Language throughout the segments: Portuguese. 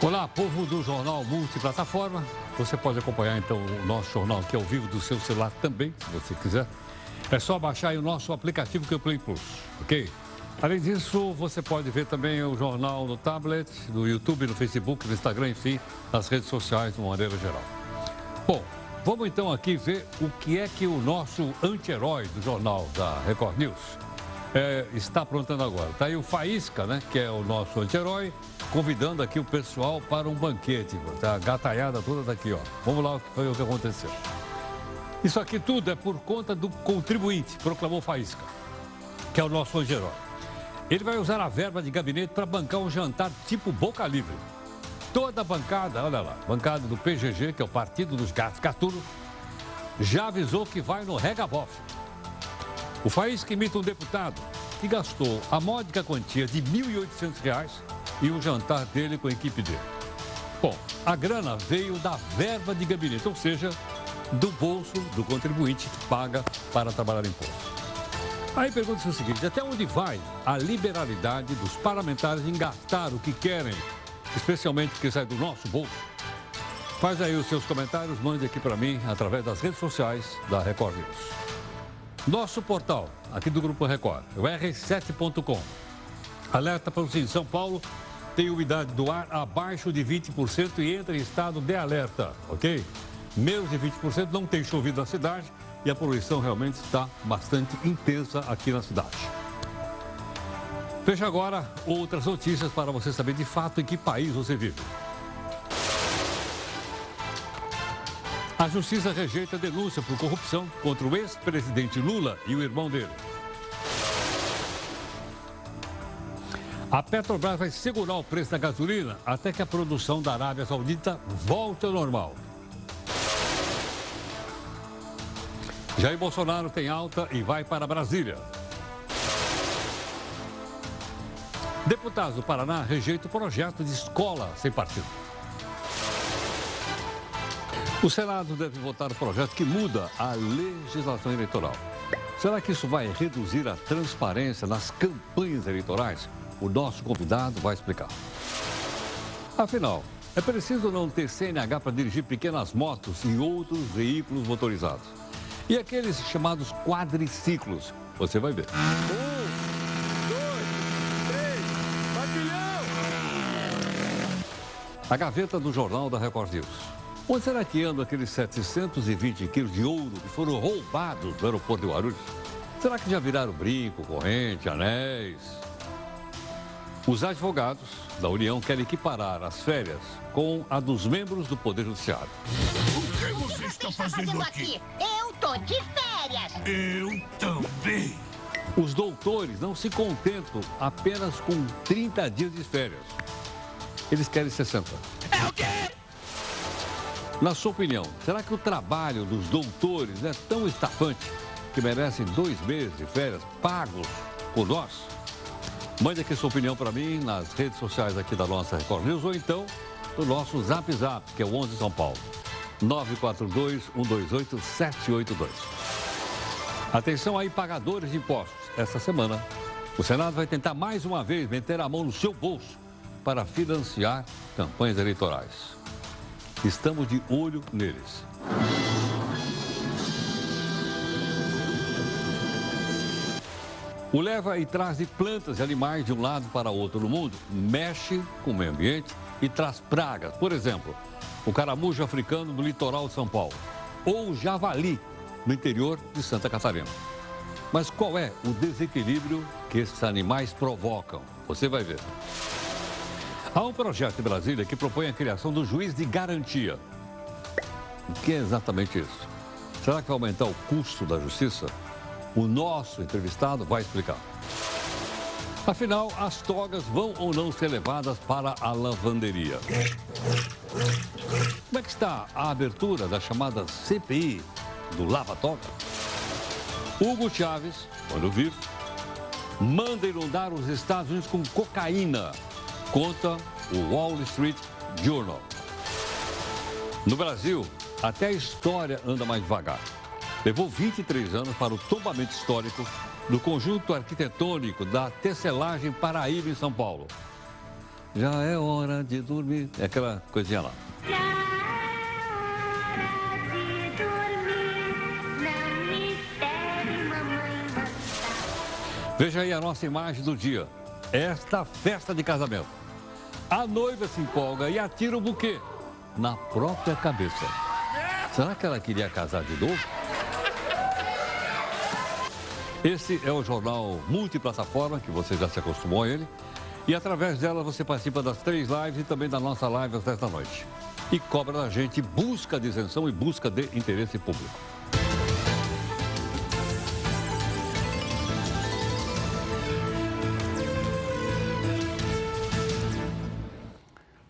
Olá, povo do Jornal Multiplataforma. Você pode acompanhar então o nosso jornal aqui ao vivo do seu celular também, se você quiser. É só baixar o nosso aplicativo que é o Play Plus, ok? Além disso, você pode ver também o jornal no tablet, no YouTube, no Facebook, no Instagram, enfim, nas redes sociais de uma maneira geral. Bom, vamos então aqui ver o que é que o nosso anti-herói do jornal da Record News é, está aprontando agora. Está aí o Faísca, né, que é o nosso anti-herói, convidando aqui o pessoal para um banquete. Tá a gataiada toda daqui, ó. Vamos lá foi o que aconteceu. Isso aqui tudo é por conta do contribuinte, proclamou Faísca, que é o nosso anti-herói. Ele vai usar a verba de gabinete para bancar um jantar tipo boca livre. Toda a bancada, olha lá, bancada do PGG, que é o Partido dos Gatos Catulo, já avisou que vai no Regabof. O Faísca imita um deputado que gastou a módica quantia de R$ 1.800 e o jantar dele com a equipe dele. Bom, a grana veio da verba de gabinete, ou seja, do bolso do contribuinte que paga para trabalhar imposto. Aí pergunta-se o seguinte: até onde vai a liberalidade dos parlamentares em gastar o que querem, especialmente o que sai do nosso bolso? Faz aí os seus comentários, mande aqui para mim através das redes sociais da Record News. Nosso portal, aqui do Grupo Record, é o r7.com. Alerta para o Sim, São Paulo tem umidade do ar abaixo de 20% e entra em estado de alerta, ok? Menos de 20% não tem chovido na cidade e a poluição realmente está bastante intensa aqui na cidade. Veja agora outras notícias para você saber de fato em que país você vive. A justiça rejeita a denúncia por corrupção contra o ex-presidente Lula e o irmão dele. A Petrobras vai segurar o preço da gasolina até que a produção da Arábia Saudita volte ao normal. Jair Bolsonaro tem alta e vai para Brasília. Deputados do Paraná rejeitam o projeto de escola sem partido. O Senado deve votar o projeto que muda a legislação eleitoral. Será que isso vai reduzir a transparência nas campanhas eleitorais? O nosso convidado vai explicar. Afinal, é preciso não ter CNH para dirigir pequenas motos e outros veículos motorizados. E aqueles chamados quadriciclos, você vai ver. Um, dois, três, A gaveta do Jornal da Record News. Onde será que andam aqueles 720 quilos de ouro que foram roubados do aeroporto de Guarulhos? Será que já viraram brinco, corrente, anéis? Os advogados da União querem equiparar as férias com a dos membros do Poder Judiciário. O que você está fazendo aqui? Eu tô de férias. Eu também. Os doutores não se contentam apenas com 30 dias de férias. Eles querem 60. É o quê? Na sua opinião, será que o trabalho dos doutores é tão estafante que merecem dois meses de férias pagos por nós? Mande aqui sua opinião para mim nas redes sociais aqui da nossa Record News ou então no nosso Zap Zap, que é o 11 São Paulo. 942-128-782. Atenção aí, pagadores de impostos. Essa semana, o Senado vai tentar mais uma vez meter a mão no seu bolso para financiar campanhas eleitorais. Estamos de olho neles. O leva e traz de plantas e animais de um lado para outro no mundo, mexe com o meio ambiente e traz pragas. Por exemplo, o caramujo africano no litoral de São Paulo ou o javali no interior de Santa Catarina. Mas qual é o desequilíbrio que esses animais provocam? Você vai ver. Há um projeto em Brasília que propõe a criação do juiz de garantia. O que é exatamente isso? Será que vai aumentar o custo da justiça? O nosso entrevistado vai explicar. Afinal, as togas vão ou não ser levadas para a lavanderia? Como é que está a abertura da chamada CPI do Lava Toga? Hugo Chávez, quando vivo, manda inundar os Estados Unidos com cocaína, conta o Wall Street Journal. No Brasil, até a história anda mais devagar. Levou 23 anos para o tombamento histórico do conjunto arquitetônico da Tecelagem Paraíba, em São Paulo. Já é hora de dormir. É aquela coisinha lá. Veja aí a nossa imagem do dia. Esta festa de casamento. A noiva se empolga e atira o buquê na própria cabeça. Será que ela queria casar de novo? Esse é o jornal multiplataforma, que você já se acostumou a ele. E através dela você participa das três lives e também da nossa live às 10 da noite. E cobra da gente busca de isenção e busca de interesse público.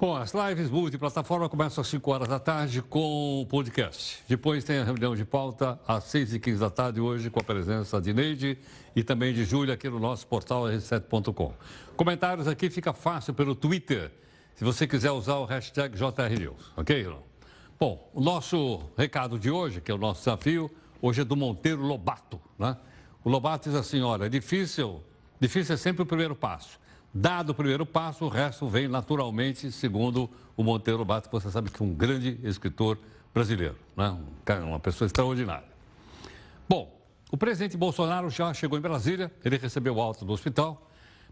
Bom, as lives multiplataforma começam às 5 horas da tarde com o podcast. Depois tem a reunião de pauta às 6 e 15 da tarde, hoje com a presença de Neide e também de Júlia aqui no nosso portal r7.com. Comentários aqui fica fácil pelo Twitter, se você quiser usar o hashtag JRNews, ok, Irão? Bom, o nosso recado de hoje, que é o nosso desafio, hoje é do Monteiro Lobato, né? O Lobato diz assim, olha, é difícil, difícil é sempre o primeiro passo. Dado o primeiro passo, o resto vem naturalmente, segundo o Monteiro Lobato, que você sabe que é um grande escritor brasileiro, né? uma pessoa extraordinária. Bom, o presidente Bolsonaro já chegou em Brasília, ele recebeu alta do hospital,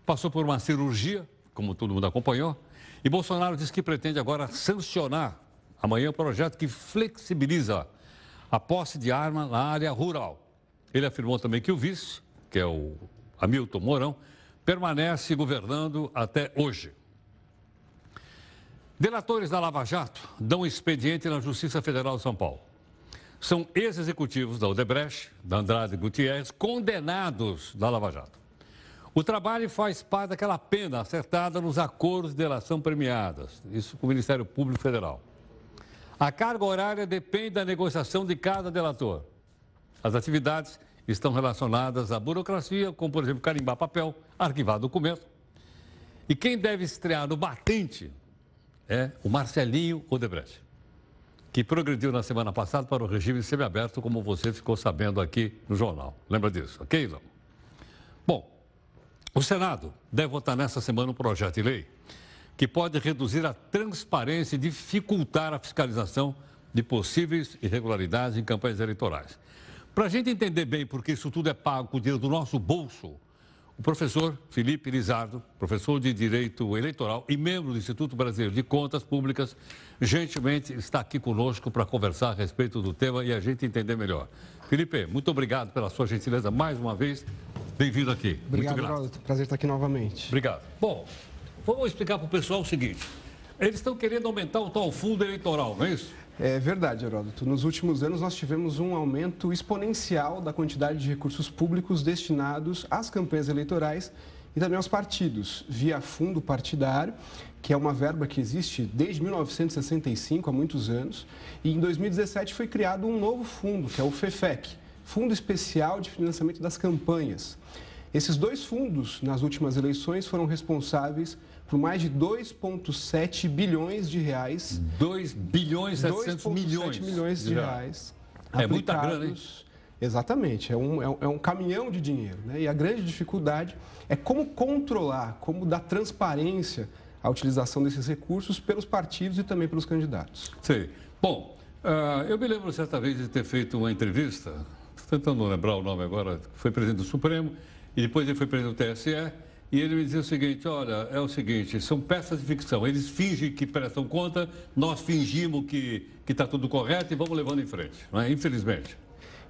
passou por uma cirurgia, como todo mundo acompanhou, e Bolsonaro disse que pretende agora sancionar amanhã o um projeto que flexibiliza a posse de arma na área rural. Ele afirmou também que o vice, que é o Hamilton Mourão, permanece governando até hoje. Delatores da Lava Jato dão expediente na Justiça Federal de São Paulo. São ex-executivos da Odebrecht, da Andrade Gutierrez, condenados da Lava Jato. O trabalho faz parte daquela pena acertada nos acordos de delação premiadas, isso com o Ministério Público Federal. A carga horária depende da negociação de cada delator. As atividades estão relacionadas à burocracia, como, por exemplo, carimbar papel, arquivar documento. E quem deve estrear no batente é o Marcelinho Odebrecht, que progrediu na semana passada para o regime semiaberto, como você ficou sabendo aqui no jornal. Lembra disso, ok, Ilão? Bom, o Senado deve votar nessa semana um projeto de lei que pode reduzir a transparência e dificultar a fiscalização de possíveis irregularidades em campanhas eleitorais. Para a gente entender bem porque isso tudo é pago com o dinheiro do nosso bolso, o professor Felipe Lizardo, professor de Direito Eleitoral e membro do Instituto Brasileiro de Contas Públicas, gentilmente está aqui conosco para conversar a respeito do tema e a gente entender melhor. Felipe, muito obrigado pela sua gentileza mais uma vez. Bem-vindo aqui. Obrigado, muito Prazer estar aqui novamente. Obrigado. Bom, vamos explicar para o pessoal o seguinte. Eles estão querendo aumentar o tal fundo eleitoral, não é isso? É verdade, Heródoto. Nos últimos anos, nós tivemos um aumento exponencial da quantidade de recursos públicos destinados às campanhas eleitorais e também aos partidos, via fundo partidário, que é uma verba que existe desde 1965, há muitos anos, e em 2017 foi criado um novo fundo, que é o FEFEC, Fundo Especial de Financiamento das Campanhas. Esses dois fundos, nas últimas eleições, foram responsáveis por mais de 2,7 bilhões de reais. 2 bilhões e 700 milhões. milhões de reais. É muita grana, hein? Exatamente, é um, é um, é um caminhão de dinheiro. Né? E a grande dificuldade é como controlar, como dar transparência à utilização desses recursos pelos partidos e também pelos candidatos. Sim. Bom, uh, eu me lembro certa vez de ter feito uma entrevista, tentando lembrar o nome agora, foi presidente do Supremo, e depois ele foi presidente do TSE, e ele me dizia o seguinte: olha, é o seguinte, são peças de ficção. Eles fingem que prestam conta, nós fingimos que está tudo correto e vamos levando em frente, é? infelizmente.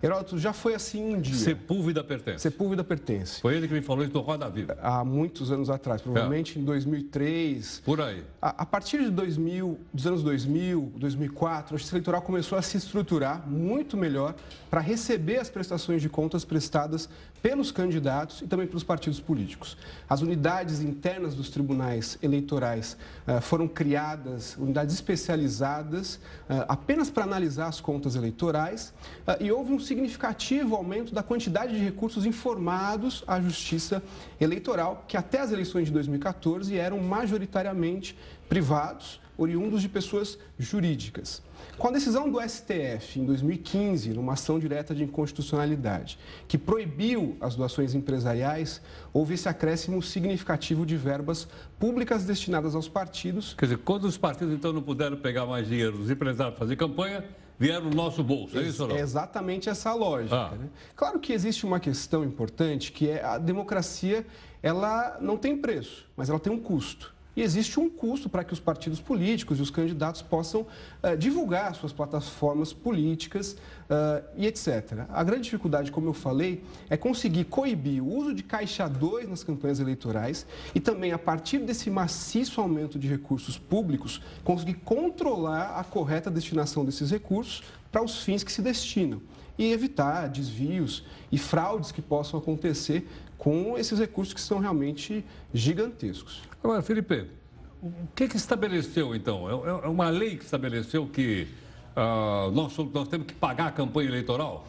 Heródoto, já foi assim um dia. Sepúlveda pertence. Sepúlveda pertence. Foi ele que me falou isso no Roda Viva. Há muitos anos atrás, provavelmente é. em 2003. Por aí. A, a, partir de 2000, dos anos 2000, 2004, a Justiça Eleitoral começou a se estruturar muito melhor para receber as prestações de contas prestadas pelos candidatos e também pelos partidos políticos. As unidades internas dos tribunais eleitorais uh, foram criadas, unidades especializadas uh, apenas para analisar as contas eleitorais uh, e houve um significativo aumento da quantidade de recursos informados à Justiça Eleitoral, que até as eleições de 2014 eram majoritariamente privados, oriundos de pessoas jurídicas. Com a decisão do STF em 2015, numa ação direta de inconstitucionalidade, que proibiu as doações empresariais, houve esse acréscimo significativo de verbas públicas destinadas aos partidos. Quer dizer, quando os partidos então não puderam pegar mais dinheiro dos empresários para fazer campanha, vieram no nosso bolso, é isso ou não? É exatamente essa lógica. Ah. Né? Claro que existe uma questão importante, que é a democracia, ela não tem preço, mas ela tem um custo. E existe um custo para que os partidos políticos e os candidatos possam uh, divulgar suas plataformas políticas uh, e etc. A grande dificuldade, como eu falei, é conseguir coibir o uso de caixa 2 nas campanhas eleitorais e também, a partir desse maciço aumento de recursos públicos, conseguir controlar a correta destinação desses recursos para os fins que se destinam e evitar desvios e fraudes que possam acontecer com esses recursos que são realmente gigantescos. Agora, Felipe, o que, que estabeleceu, então? É, é uma lei que estabeleceu que uh, nós, nós temos que pagar a campanha eleitoral?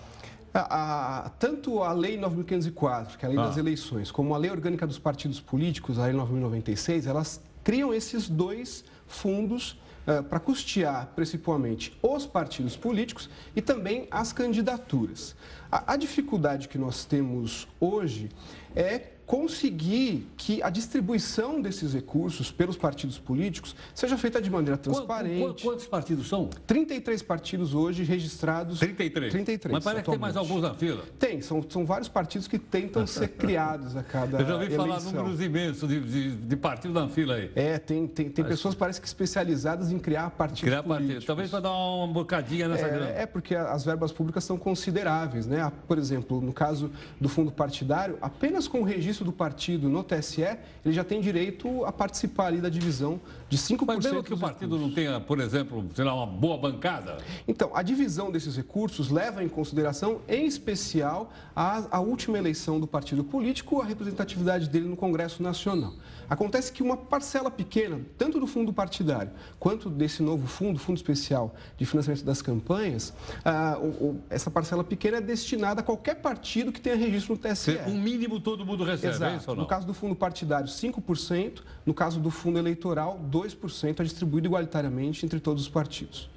A, a, tanto a Lei 9.504, que é a Lei ah. das Eleições, como a Lei Orgânica dos Partidos Políticos, a Lei 9.096, elas criam esses dois fundos uh, para custear, principalmente, os partidos políticos e também as candidaturas. A, a dificuldade que nós temos hoje é conseguir que a distribuição desses recursos pelos partidos políticos seja feita de maneira transparente. Quantos partidos são? 33 partidos hoje registrados. 33? 33. Mas parece que tem mais alguns na fila. Tem, são, são vários partidos que tentam ser criados a cada. Eu já ouvi eleição. falar números imensos de, de, de partidos na fila aí. É, tem, tem, tem pessoas, parece que especializadas em criar partidos criar políticos. Partidos. Talvez para dar uma bocadinha nessa é, grana. É, porque as verbas públicas são consideráveis, né? Por exemplo, no caso do fundo partidário, apenas com o registro do partido no TSE, ele já tem direito a participar ali da divisão de 5% Mas mesmo que o partido recursos. não tenha, por exemplo, sei lá, uma boa bancada? Então, a divisão desses recursos leva em consideração, em especial, a, a última eleição do partido político, a representatividade dele no Congresso Nacional. Acontece que uma parcela pequena, tanto do fundo partidário quanto desse novo fundo, Fundo Especial de Financiamento das Campanhas, ah, o, o, essa parcela pequena é destinada a qualquer partido que tenha registro no TSE. Um mínimo todo mundo recebe, Exato. é ou não? No caso do fundo partidário, 5%. No caso do fundo eleitoral, 2% é distribuído igualitariamente entre todos os partidos.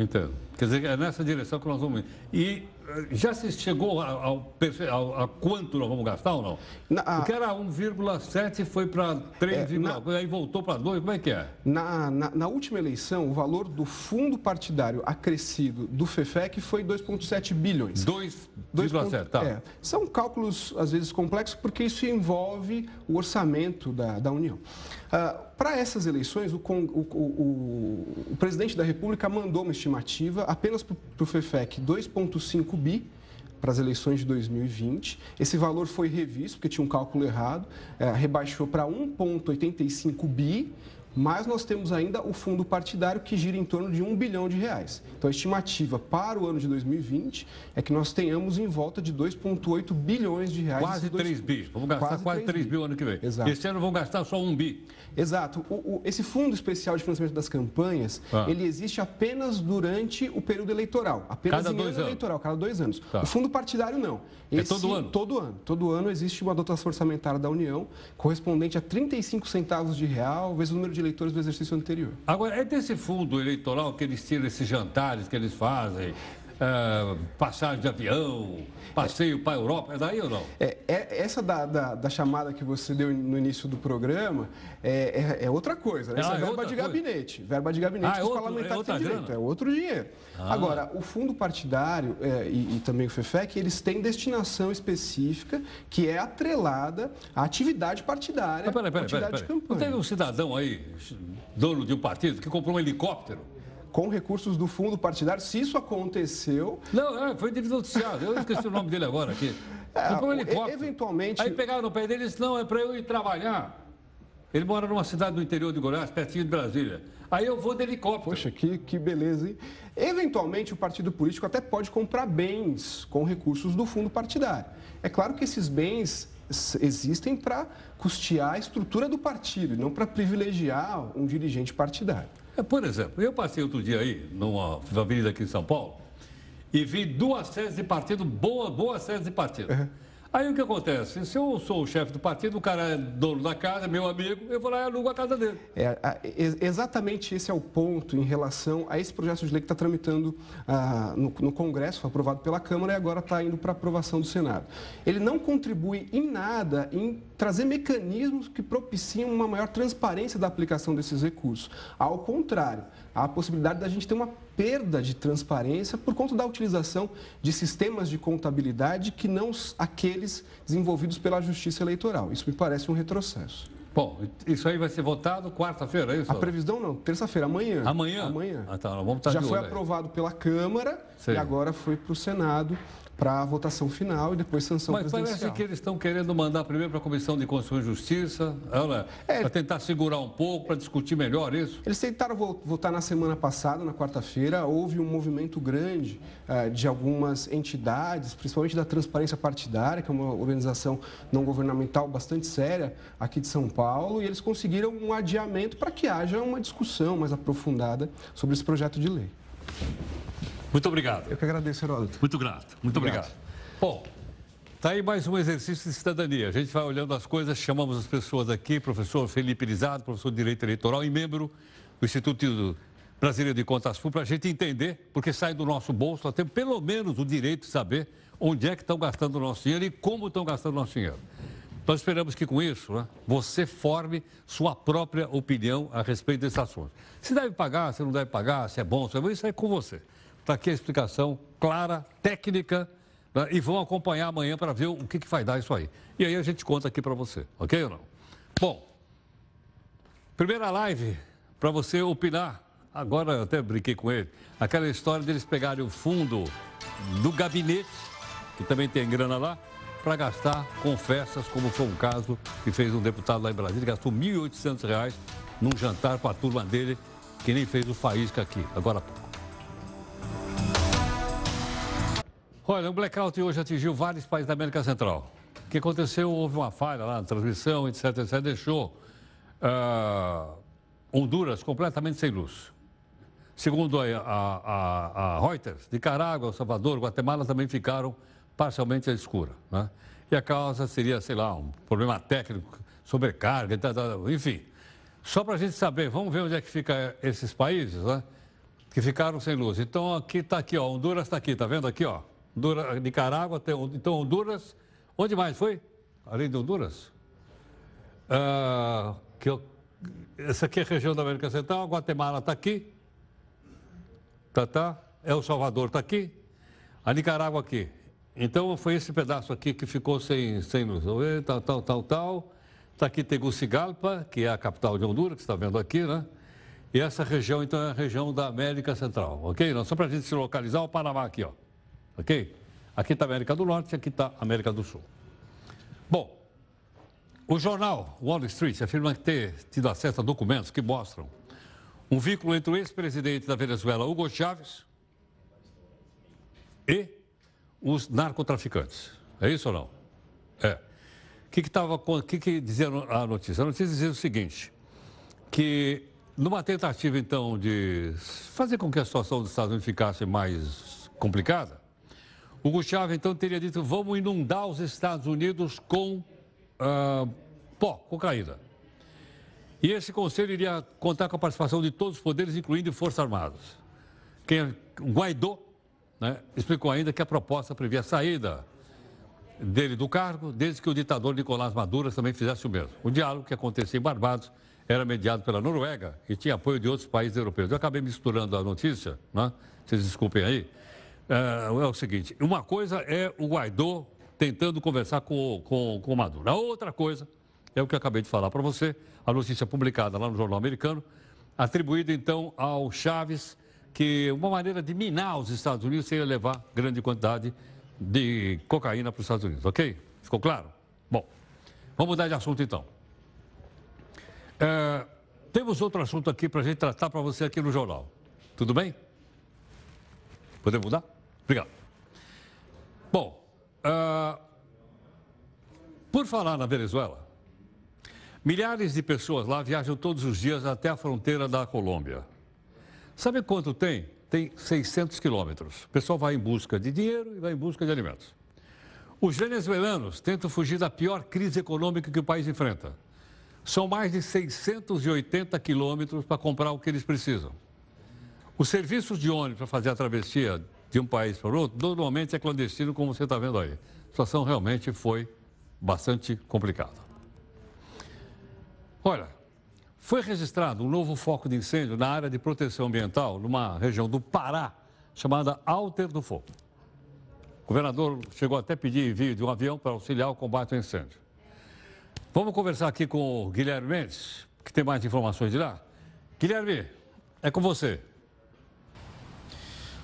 Entendo. Quer dizer, é nessa direção que nós vamos. E eh, já se chegou ao, ao, a quanto nós vamos gastar ou não? Na, a, Porque era 1,7 foi para 3, É, na- aí voltou para 2, como é que é? na, na, na última eleição, o valor do fundo partidário acrescido do FEFEC foi 2,7 bilhões. 2,7, tá. É, são cálculos, às vezes, complexos, porque isso envolve o orçamento da, da União. Para essas eleições, o, o- o- o- presidente da República mandou uma estimativa apenas para o FEFEC 2,5 bi para as eleições de 2020. Esse valor foi revisto, porque tinha um cálculo errado, eh, rebaixou para 1,85 bi, mas nós temos ainda o fundo partidário que gira em torno de 1 bilhão de reais. Então, a estimativa para o ano de 2020 é que nós tenhamos em volta de 2,8 bilhões de reais. Quase esses dois 3 bi. Vamos gastar quase, 3 bi ano que vem. Exato. Esse ano vão gastar só 1 bi. Exato. O- o- esse fundo especial de financiamento das campanhas, Ah. ele existe apenas durante o período eleitoral. Apenas Cada em dois ano anos. eleitoral, cada dois anos. Tá. O fundo partidário não. É todo ano? Todo ano. Todo ano existe uma dotação orçamentária da União correspondente a 35 centavos de real vezes o número de eleitores do exercício anterior. Agora, é desse fundo eleitoral que eles tiram esses jantares que eles fazem, eh, passagem de avião, passeio para a Europa, é daí ou não? É, é- essa da, da- da chamada que você deu no início do programa é, é- é outra coisa, né? Isso Ah, é é verba de coisa. gabinete. Verba de gabinete Ah, é que os outro- é parlamentares têm direito. grana? É outro dinheiro. Ah. Agora, o fundo partidário é, e, e também o FEFEC, eles têm destinação específica que é atrelada à atividade partidária, Mas peraí, peraí, peraí, atividade peraí. de Não teve campanha. um cidadão aí, dono de um partido, que comprou um helicóptero? Com recursos do fundo partidário, se isso aconteceu, Não, é, foi noticiado. Eu esqueci o nome dele agora aqui. É, Comprou um helicóptero. eventualmente- Aí pegaram no pé dele e disse, não, é para eu ir trabalhar. Ele mora numa cidade do interior de Goiás, pertinho de Brasília. Aí eu vou de helicóptero. Poxa, que, que beleza, hein? Eventualmente, o partido político até pode comprar bens com recursos do fundo partidário. É claro que esses bens existem para custear a estrutura do partido, não para privilegiar um dirigente partidário. É, por exemplo, eu passei outro dia aí, numa avenida aqui em São Paulo, e vi duas sedes de partido, boas, boas sedes de partido. Uhum. Aí o que acontece? Se eu sou o chefe do partido, o cara é dono da casa, meu amigo, eu vou lá e alugo a casa dele. É, exatamente esse é o ponto em relação a esse projeto de lei que está tramitando ah, no, no, Congresso, foi aprovado pela Câmara e agora está indo para aprovação do Senado. Ele não contribui em nada em trazer mecanismos que propiciam uma maior transparência da aplicação desses recursos. Ao contrário, a possibilidade da gente ter uma perda de transparência por conta da utilização de sistemas de contabilidade que não aqueles desenvolvidos pela Justiça Eleitoral. Isso me parece um retrocesso. Bom, isso aí vai ser votado quarta-feira, é isso? A previsão não, terça-feira, amanhã. Amanhã? Amanhã. Ah, tá, vamos estar Já foi aprovado pela Câmara Sei. e agora foi para o Senado para a votação final e depois sanção Mas presidencial. parece que eles estão querendo mandar primeiro para a Comissão de Constituição e Justiça, é, para tentar segurar um pouco, para discutir melhor isso. Eles tentaram votar na semana passada, na quarta-feira, houve um movimento grande uh, de algumas entidades, principalmente da Transparência Partidária, que é uma organização não governamental bastante séria aqui de São Paulo, e eles conseguiram um adiamento para que haja uma discussão mais aprofundada sobre esse projeto de lei. Muito obrigado. Eu que agradeço, Heródoto. Muito grato. Muito obrigado. obrigado. Bom, está aí mais um exercício de cidadania. A gente vai olhando as coisas, chamamos as pessoas aqui, professor Felipe Lizado, professor de Direito Eleitoral e membro do Instituto Brasileiro de Contas Públicas, para a gente entender, porque sai do nosso bolso, nós temos pelo menos o direito de saber onde é que estão gastando o nosso dinheiro e como estão gastando o nosso dinheiro. Nós esperamos que com isso né, você forme sua própria opinião a respeito desse assunto. Se deve pagar, se não deve pagar, se é bom, se é bom, isso é com você. Está aqui a explicação clara, técnica, né? e vão acompanhar amanhã para ver o que, que vai dar isso aí. E aí a gente conta aqui para você, ok ou não? Bom, primeira live para você opinar. Agora eu até brinquei com ele. Aquela história deles pegarem o fundo do gabinete, que também tem grana lá, para gastar com festas, como foi um caso que fez um deputado lá em Brasília, gastou R$ 1.800 num jantar com a turma dele, que nem fez o faísca aqui, agora Olha, o blackout hoje atingiu vários países da América Central. O que aconteceu? Houve uma falha lá na transmissão, etc, etc. Deixou uh, Honduras completamente sem luz. Segundo a, a, a, Reuters, Nicarágua, Salvador, Guatemala também ficaram parcialmente à escura. Né? E a causa seria, sei lá, um problema técnico, sobrecarga, enfim. Só para a gente saber, vamos ver onde é que ficam esses países, né? Que ficaram sem luz. Então, aqui está aqui, ó, Honduras está aqui, tá vendo aqui, ó? Nicarágua, então Honduras. Onde mais foi? Além de Honduras? Ah, que eu, essa aqui é a região da América Central, Guatemala está aqui. Tá, tá. El Salvador está aqui. A Nicarágua aqui. Então foi esse pedaço aqui que ficou sem, sem luz. Tal, tal, tal, tal. Está aqui Tegucigalpa, que é a capital de Honduras, que está vendo aqui, né? E essa região, então, é a região da América Central, ok? Não, só para a gente se localizar, o Panamá aqui, ó ok? Aqui está América do Norte aqui está América do Sul. Bom, o jornal Wall Street afirma ter tido acesso a documentos que mostram um vínculo entre o ex-presidente da Venezuela, Hugo Chávez, e os narcotraficantes. É isso ou não? É. O que, que, tava, que, que dizia a notícia? A notícia dizia o seguinte, que numa tentativa, então, de fazer com que a situação dos Estados Unidos ficasse mais complicada, Hugo Chávez, então, teria dito: vamos inundar os Estados Unidos com uh, pó, cocaína. E esse conselho iria contar com a participação de todos os poderes, incluindo Forças Armadas. Quem, Guaidó né, explicou ainda que a proposta previa a saída dele do cargo, desde que o ditador Nicolás Maduro também fizesse o mesmo. O diálogo que acontecia em Barbados era mediado pela Noruega e tinha apoio de outros países europeus. Eu acabei misturando a notícia, né? vocês desculpem aí, é, é o seguinte: uma coisa é o Guaidó tentando conversar com, com, com o Maduro. A outra coisa é o que eu acabei de falar para você, a notícia publicada lá no jornal americano, atribuída então ao Chaves, que uma maneira de minar os Estados Unidos seria levar grande quantidade de cocaína para os Estados Unidos, ok? Ficou claro? Bom, vamos mudar de assunto então. É, temos outro assunto aqui para a gente tratar para você aqui no jornal. Tudo bem? Podemos mudar? Obrigado. Bom, uh, por falar na Venezuela, milhares de pessoas lá viajam todos os dias até a fronteira da Colômbia. Sabe quanto tem tem 600 quilômetros. O pessoal vai em busca de dinheiro e vai em busca de alimentos. Os venezuelanos tentam fugir da pior crise econômica que o país enfrenta. São mais de 680 quilômetros para comprar o que eles precisam. Os serviços de ônibus para fazer a travessia de um país para o outro, normalmente é clandestino, como você está vendo aí. A situação realmente foi bastante complicada. Olha, foi registrado um novo foco de incêndio na área de proteção ambiental, numa região do Pará, chamada Alter do Fogo. O governador chegou até a pedir envio de um avião para auxiliar o combate ao incêndio. Vamos conversar aqui com o Guilherme Mendes, que tem mais informações de lá. Guilherme, é com você.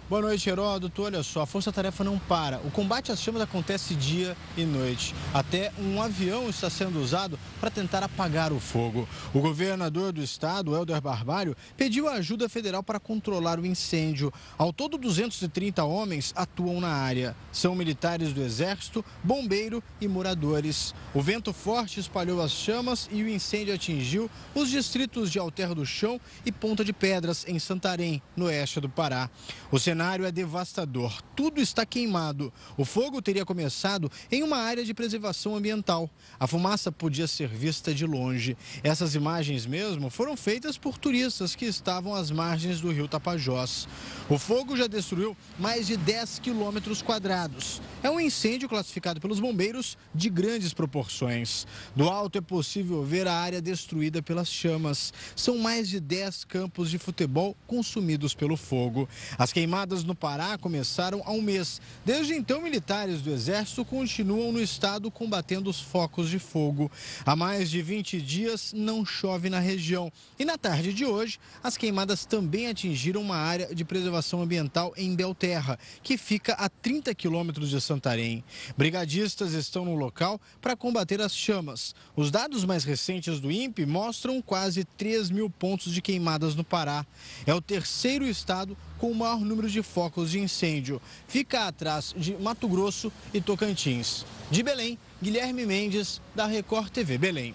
Boa noite, Heródoto. Olha só, a Força Tarefa não para. O combate às chamas acontece dia e noite. Até um avião está sendo usado para tentar apagar o fogo. O governador do estado, Helder Barbalho, pediu ajuda federal para controlar o incêndio. Ao todo, 230 homens atuam na área. São militares do Exército, bombeiro e moradores. O vento forte espalhou as chamas e o incêndio atingiu os distritos de Alter do Chão e Ponta de Pedras, em Santarém, no oeste do Pará. O cenário é devastador. Tudo está queimado. O fogo teria começado em uma área de preservação ambiental. A fumaça podia ser vista de longe. Essas imagens mesmo foram feitas por turistas que estavam às margens do rio Tapajós. O fogo já destruiu mais de 10 quilômetros quadrados. É um incêndio classificado pelos bombeiros de grandes proporções. Do alto é possível ver a área destruída pelas chamas. São mais de 10 campos de futebol consumidos pelo fogo. As queimadas no Pará começaram há um mês. Desde então, militares do Exército continuam no estado combatendo os focos de fogo. Há mais de 20 dias não chove na região. E na tarde de hoje, as queimadas também atingiram uma área de preservação ambiental em Belterra, que fica a 30 quilômetros de Santarém. Brigadistas estão no local para combater as chamas. Os dados mais recentes do INPE mostram quase 3 mil pontos de queimadas no Pará. É o terceiro estado com o maior número de focos de incêndio. Fica atrás de Mato Grosso e Tocantins. De Belém, Guilherme Mendes, da Record TV Belém.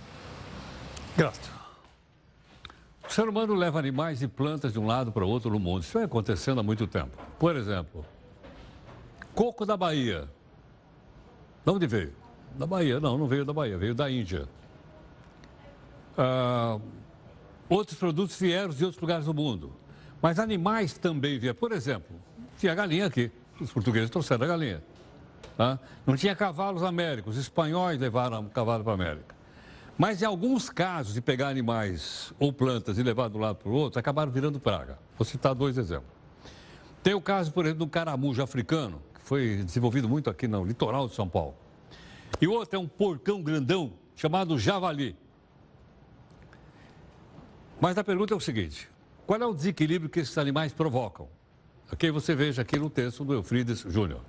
Graças. O ser humano leva animais e plantas de um lado para o outro no mundo. Isso vem acontecendo há muito tempo. Por exemplo, coco da Bahia. De onde veio? Da Bahia. Não, não veio da Bahia, veio da Índia. Ah, outros produtos vieram de outros lugares do mundo. Mas animais também vieram. Por exemplo, tinha galinha aqui. Os portugueses trouxeram a galinha. Tá? Não tinha cavalos américos. Os espanhóis levaram cavalo para a América. Mas em alguns casos de pegar animais ou plantas e levar de um lado para o outro, acabaram virando praga. Vou citar dois exemplos. Tem o caso, por exemplo, do caramujo africano, que foi desenvolvido muito aqui no litoral de São Paulo. E outro é um porcão grandão chamado javali. Mas a pergunta é o seguinte: qual é o desequilíbrio que esses animais provocam? Aqui você veja aqui no texto do Eufrides Júnior.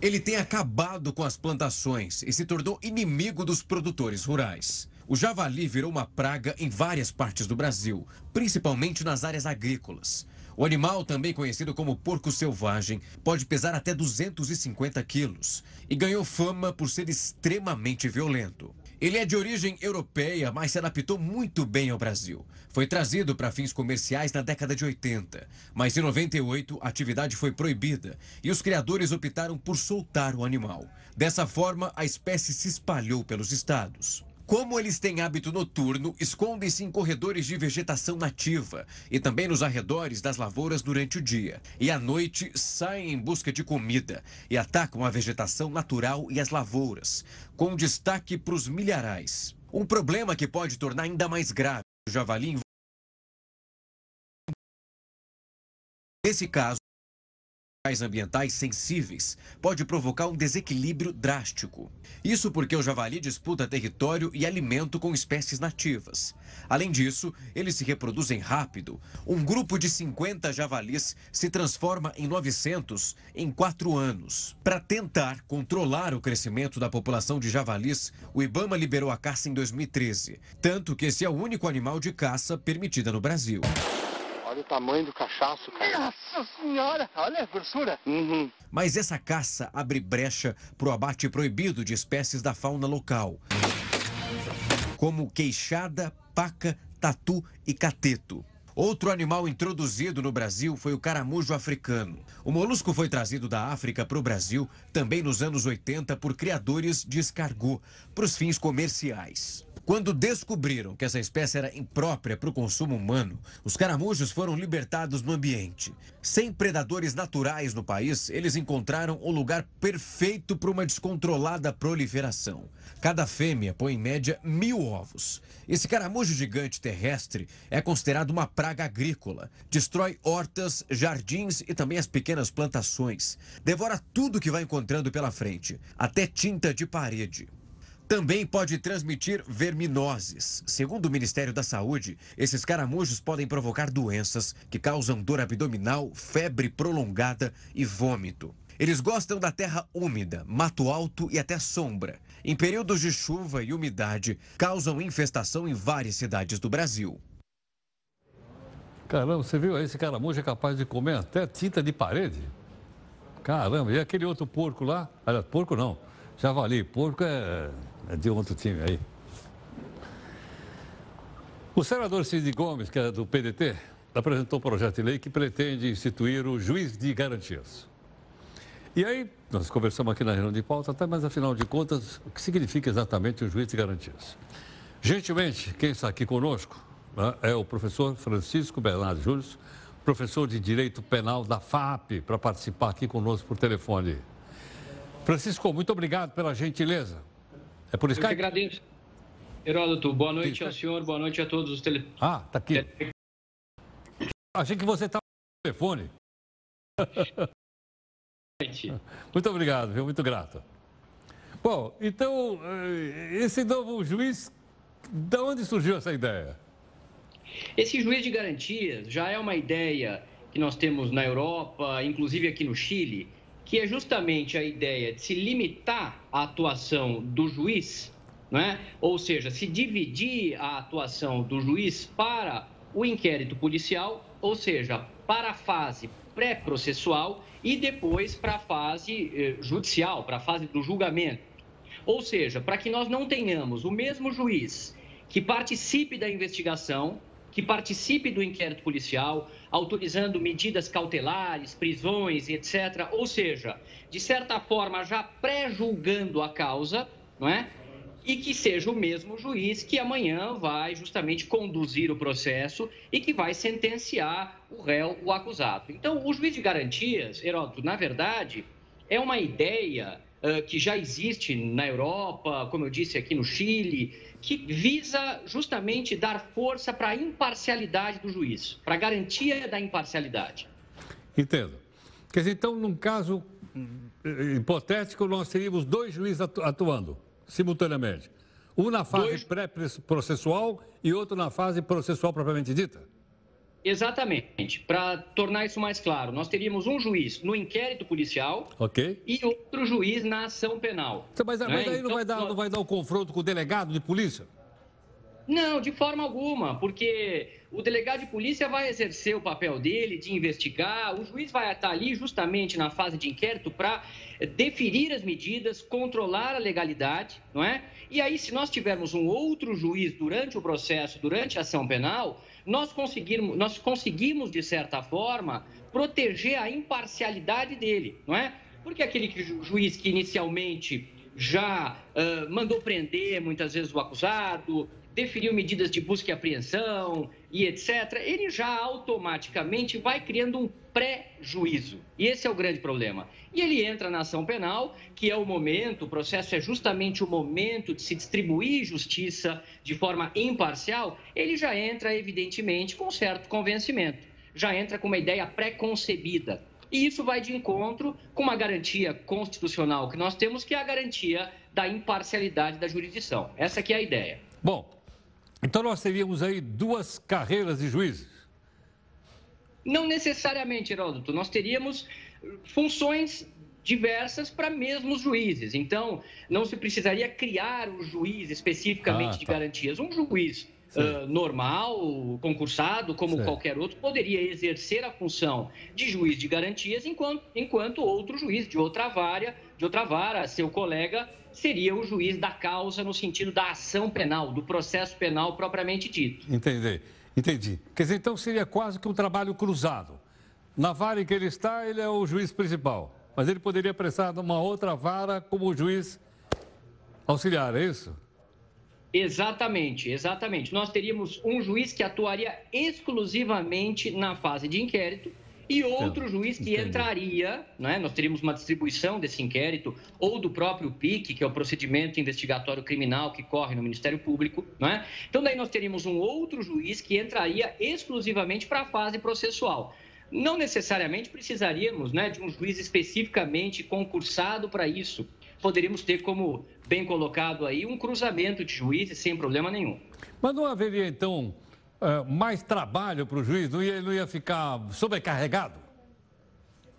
Ele tem acabado com as plantações e se tornou inimigo dos produtores rurais. O javali virou uma praga em várias partes do Brasil, principalmente nas áreas agrícolas. O animal, também conhecido como porco selvagem, pode pesar até 250 quilos e ganhou fama por ser extremamente violento. Ele é de origem europeia, mas se adaptou muito bem ao Brasil. Foi trazido para fins comerciais na década de 80, mas em 98 a atividade foi proibida e os criadores optaram por soltar o animal. Dessa forma, a espécie se espalhou pelos estados. Como eles têm hábito noturno, escondem-se em corredores de vegetação nativa e também nos arredores das lavouras durante o dia. E à noite saem em busca de comida e atacam a vegetação natural e as lavouras, com destaque para os milharais. Um problema que pode tornar ainda mais grave o javali. Nesse caso, ambientais sensíveis pode provocar um desequilíbrio drástico. Isso porque o javali disputa território e alimento com espécies nativas. Além disso, eles se reproduzem rápido. Um grupo de 50 javalis se transforma em 900 em quatro anos. Para tentar controlar o crescimento da população de javalis, o Ibama liberou a caça em 2013. Tanto que esse é o único animal de caça permitida no Brasil. Olha o tamanho do cachaço, cara. Nossa senhora, olha a grossura. Uhum. Mas essa caça abre brecha para o abate proibido de espécies da fauna local, como queixada, paca, tatu e cateto. Outro animal introduzido no Brasil foi o caramujo africano. O molusco foi trazido da África para o Brasil também nos anos 80 por criadores de escargot para os fins comerciais. Quando descobriram que essa espécie era imprópria para o consumo humano, os caramujos foram libertados no ambiente. Sem predadores naturais no país, eles encontraram o lugar perfeito para uma descontrolada proliferação. Cada fêmea põe em média mil ovos. Esse caramujo gigante terrestre é considerado uma praga agrícola. Destrói hortas, jardins e também as pequenas plantações. Devora tudo que vai encontrando pela frente, até tinta de parede. Também pode transmitir verminoses. Segundo o Ministério da Saúde, esses caramujos podem provocar doenças que causam dor abdominal, febre prolongada e vômito. Eles gostam da terra úmida, mato alto e até sombra. Em períodos de chuva e umidade, causam infestação em várias cidades do Brasil. Caramba, você viu? Esse caramujo é capaz de comer até tinta de parede? Caramba, e aquele outro porco lá? Olha, porco não, javali. Porco é de outro time aí. O senador Cid Gomes, que é do PDT, apresentou um projeto de lei que pretende instituir o juiz de garantias. E aí, nós conversamos aqui na reunião de pauta, até, mas afinal de contas, o que significa exatamente o juiz de garantias? Gentilmente, quem está aqui conosco né, é o professor Francisco Bernardo Júnior, professor de Direito Penal da FAP, para participar aqui conosco por telefone. Francisco, muito obrigado pela gentileza. É por Skype? Eu que agradeço. Heródoto, boa noite ao senhor, boa noite a todos os tele... Ah, tá aqui. Achei que você estava no telefone. Muito obrigado, viu? Muito grato. Bom, então, eh, esse novo juiz, de onde surgiu essa ideia? Esse juiz de garantias já é uma ideia que nós temos na Europa, inclusive aqui no Chile, que é justamente a ideia de se limitar a atuação do juiz, né? ou seja, se dividir a atuação do juiz para o inquérito policial, ou seja, para a fase pré-processual e depois para a fase eh, judicial, para a fase do julgamento. Ou seja, para que nós não tenhamos o mesmo juiz que participe da investigação, que participe do inquérito policial, autorizando medidas cautelares, prisões, etc. Ou seja, de certa forma, já pré-julgando a causa, não é? E que seja o mesmo juiz que amanhã vai justamente conduzir o processo e que vai sentenciar o réu, o acusado. Então, o juiz de garantias, Heródoto, na verdade, é uma ideia uh, que já existe na Europa, como eu disse aqui no Chile, que visa justamente dar força para a imparcialidade do juiz, para a garantia da imparcialidade. Entendo. Quer dizer, então, num caso eh, hipotético, nós teríamos dois juízes atuando simultaneamente. Um na fase dois... pré-processual e outro na fase processual propriamente dita? Exatamente. Para tornar isso mais claro, nós teríamos um juiz no inquérito policial okay. e outro juiz na ação penal. Então, mas, né? mas aí então, não, vai dar, não vai dar o confronto com o delegado de polícia? Não, de forma alguma, porque o delegado de polícia vai exercer o papel dele de investigar, o juiz vai estar ali justamente na fase de inquérito para definir as medidas, controlar a legalidade, não é? E aí, se nós tivermos um outro juiz durante o processo, durante a ação penal, nós conseguimos, nós conseguimos, de certa forma, proteger a imparcialidade dele, não é? Porque aquele juiz que inicialmente já uh, mandou prender muitas vezes o acusado, definiu medidas de busca e apreensão e etc., ele já automaticamente vai criando um pré-juízo. E esse é o grande problema. E ele entra na ação penal, que é o momento, o processo é justamente o momento de se distribuir justiça de forma imparcial, ele já entra, evidentemente, com certo convencimento. Já entra com uma ideia pré-concebida. E isso vai de encontro com uma garantia constitucional que nós temos, que é a garantia da imparcialidade da jurisdição. Essa aqui é a ideia. Bom, então nós teríamos aí duas carreiras de juízes. Não necessariamente, Heródoto. Nós teríamos funções diversas para mesmos juízes. Então, não se precisaria criar um juiz especificamente ah, tá. de garantias. Um juiz uh, normal, concursado, como qualquer outro, poderia exercer a função de juiz de garantias, enquanto, enquanto outro juiz de outra vara, de outra vara, seu colega, seria o juiz da causa no sentido da ação penal, do processo penal propriamente dito. Entendi. Entendi. Quer dizer, então seria quase que um trabalho cruzado. Na vara em que ele está, ele é o juiz principal. Mas ele poderia prestar uma outra vara como juiz auxiliar, é isso? Exatamente, exatamente. Nós teríamos um juiz que atuaria exclusivamente na fase de inquérito e outro juiz que Entendi. entraria, né? nós teríamos uma distribuição desse inquérito, ou do próprio PIC, que é o procedimento investigatório criminal que corre no Ministério Público. Né? Então, daí nós teríamos um outro juiz que entraria exclusivamente para a fase processual. Não necessariamente precisaríamos né, de um juiz especificamente concursado para isso. Poderíamos ter, como bem colocado aí, um cruzamento de juízes sem problema nenhum. Mas não haveria, então, uh, mais trabalho para o juiz? Não ia, não ia ficar sobrecarregado?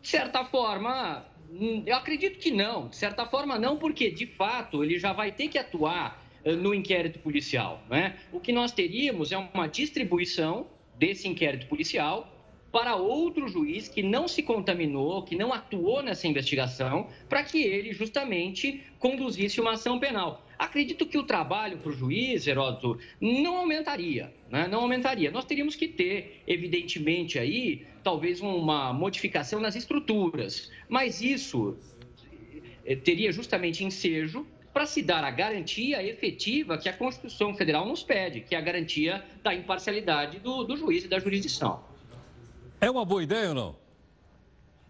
De certa forma, hum, eu acredito que não. De certa forma, não, porque, de fato, ele já vai ter que atuar uh, no inquérito policial. Né? O que nós teríamos é uma distribuição desse inquérito policial para outro juiz que não se contaminou, que não atuou nessa investigação, para que ele justamente conduzisse uma ação penal. Acredito que o trabalho para o juiz, Heródoto, não aumentaria, né? não aumentaria. Nós teríamos que ter, evidentemente, aí, talvez uma modificação nas estruturas, mas isso eh, teria justamente ensejo para se dar a garantia efetiva que a Constituição Federal nos pede, que é a garantia da imparcialidade do, do juiz e da jurisdição. É uma boa ideia ou não?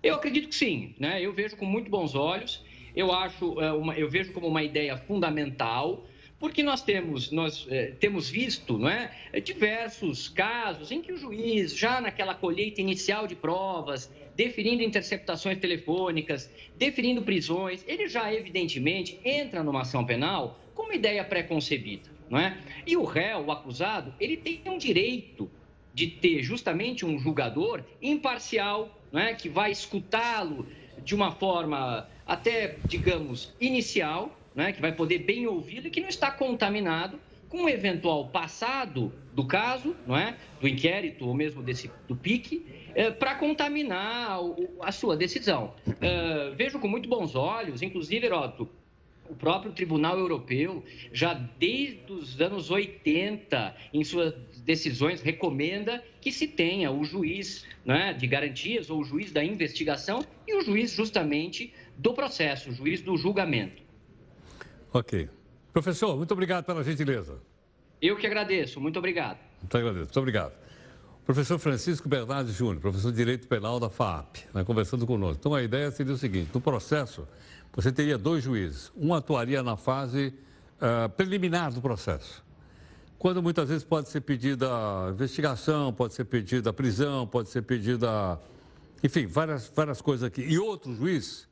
Eu acredito que sim, né? Eu vejo com muito bons olhos eu acho, é, uma, eu vejo como uma ideia fundamental, porque nós temos, nós, é, temos visto não é, diversos casos em que o juiz, já naquela colheita inicial de provas, definindo interceptações telefônicas, definindo prisões, ele já evidentemente entra numa ação penal com uma ideia pré-concebida. Não é? E o réu, o acusado, ele tem um direito de ter justamente um julgador imparcial, não é? que vai escutá-lo de uma forma até, digamos, inicial, né, que vai poder bem ouvi-lo e que não está contaminado com o eventual passado do caso, não é, do inquérito ou mesmo desse do PIC, é, para contaminar o, a sua decisão. É, vejo com muito bons olhos, inclusive, Heródoto, o próprio Tribunal Europeu, já desde os anos 80, em suas decisões, recomenda que se tenha o juiz né, de garantias ou o juiz da investigação e o juiz justamente do processo, o juiz do julgamento. Ok. Professor, muito obrigado pela gentileza. Eu que agradeço, muito obrigado. Muito agradeço, muito obrigado. Professor Francisco Bernardes Júnior, professor de Direito Penal da FAP, né, conversando conosco. Então, a ideia seria o seguinte: no processo, você teria dois juízes. Um atuaria na fase uh, preliminar do processo, quando muitas vezes pode ser pedida investigação, pode ser pedida prisão, pode ser pedida. Enfim, várias, várias coisas aqui. E outro juiz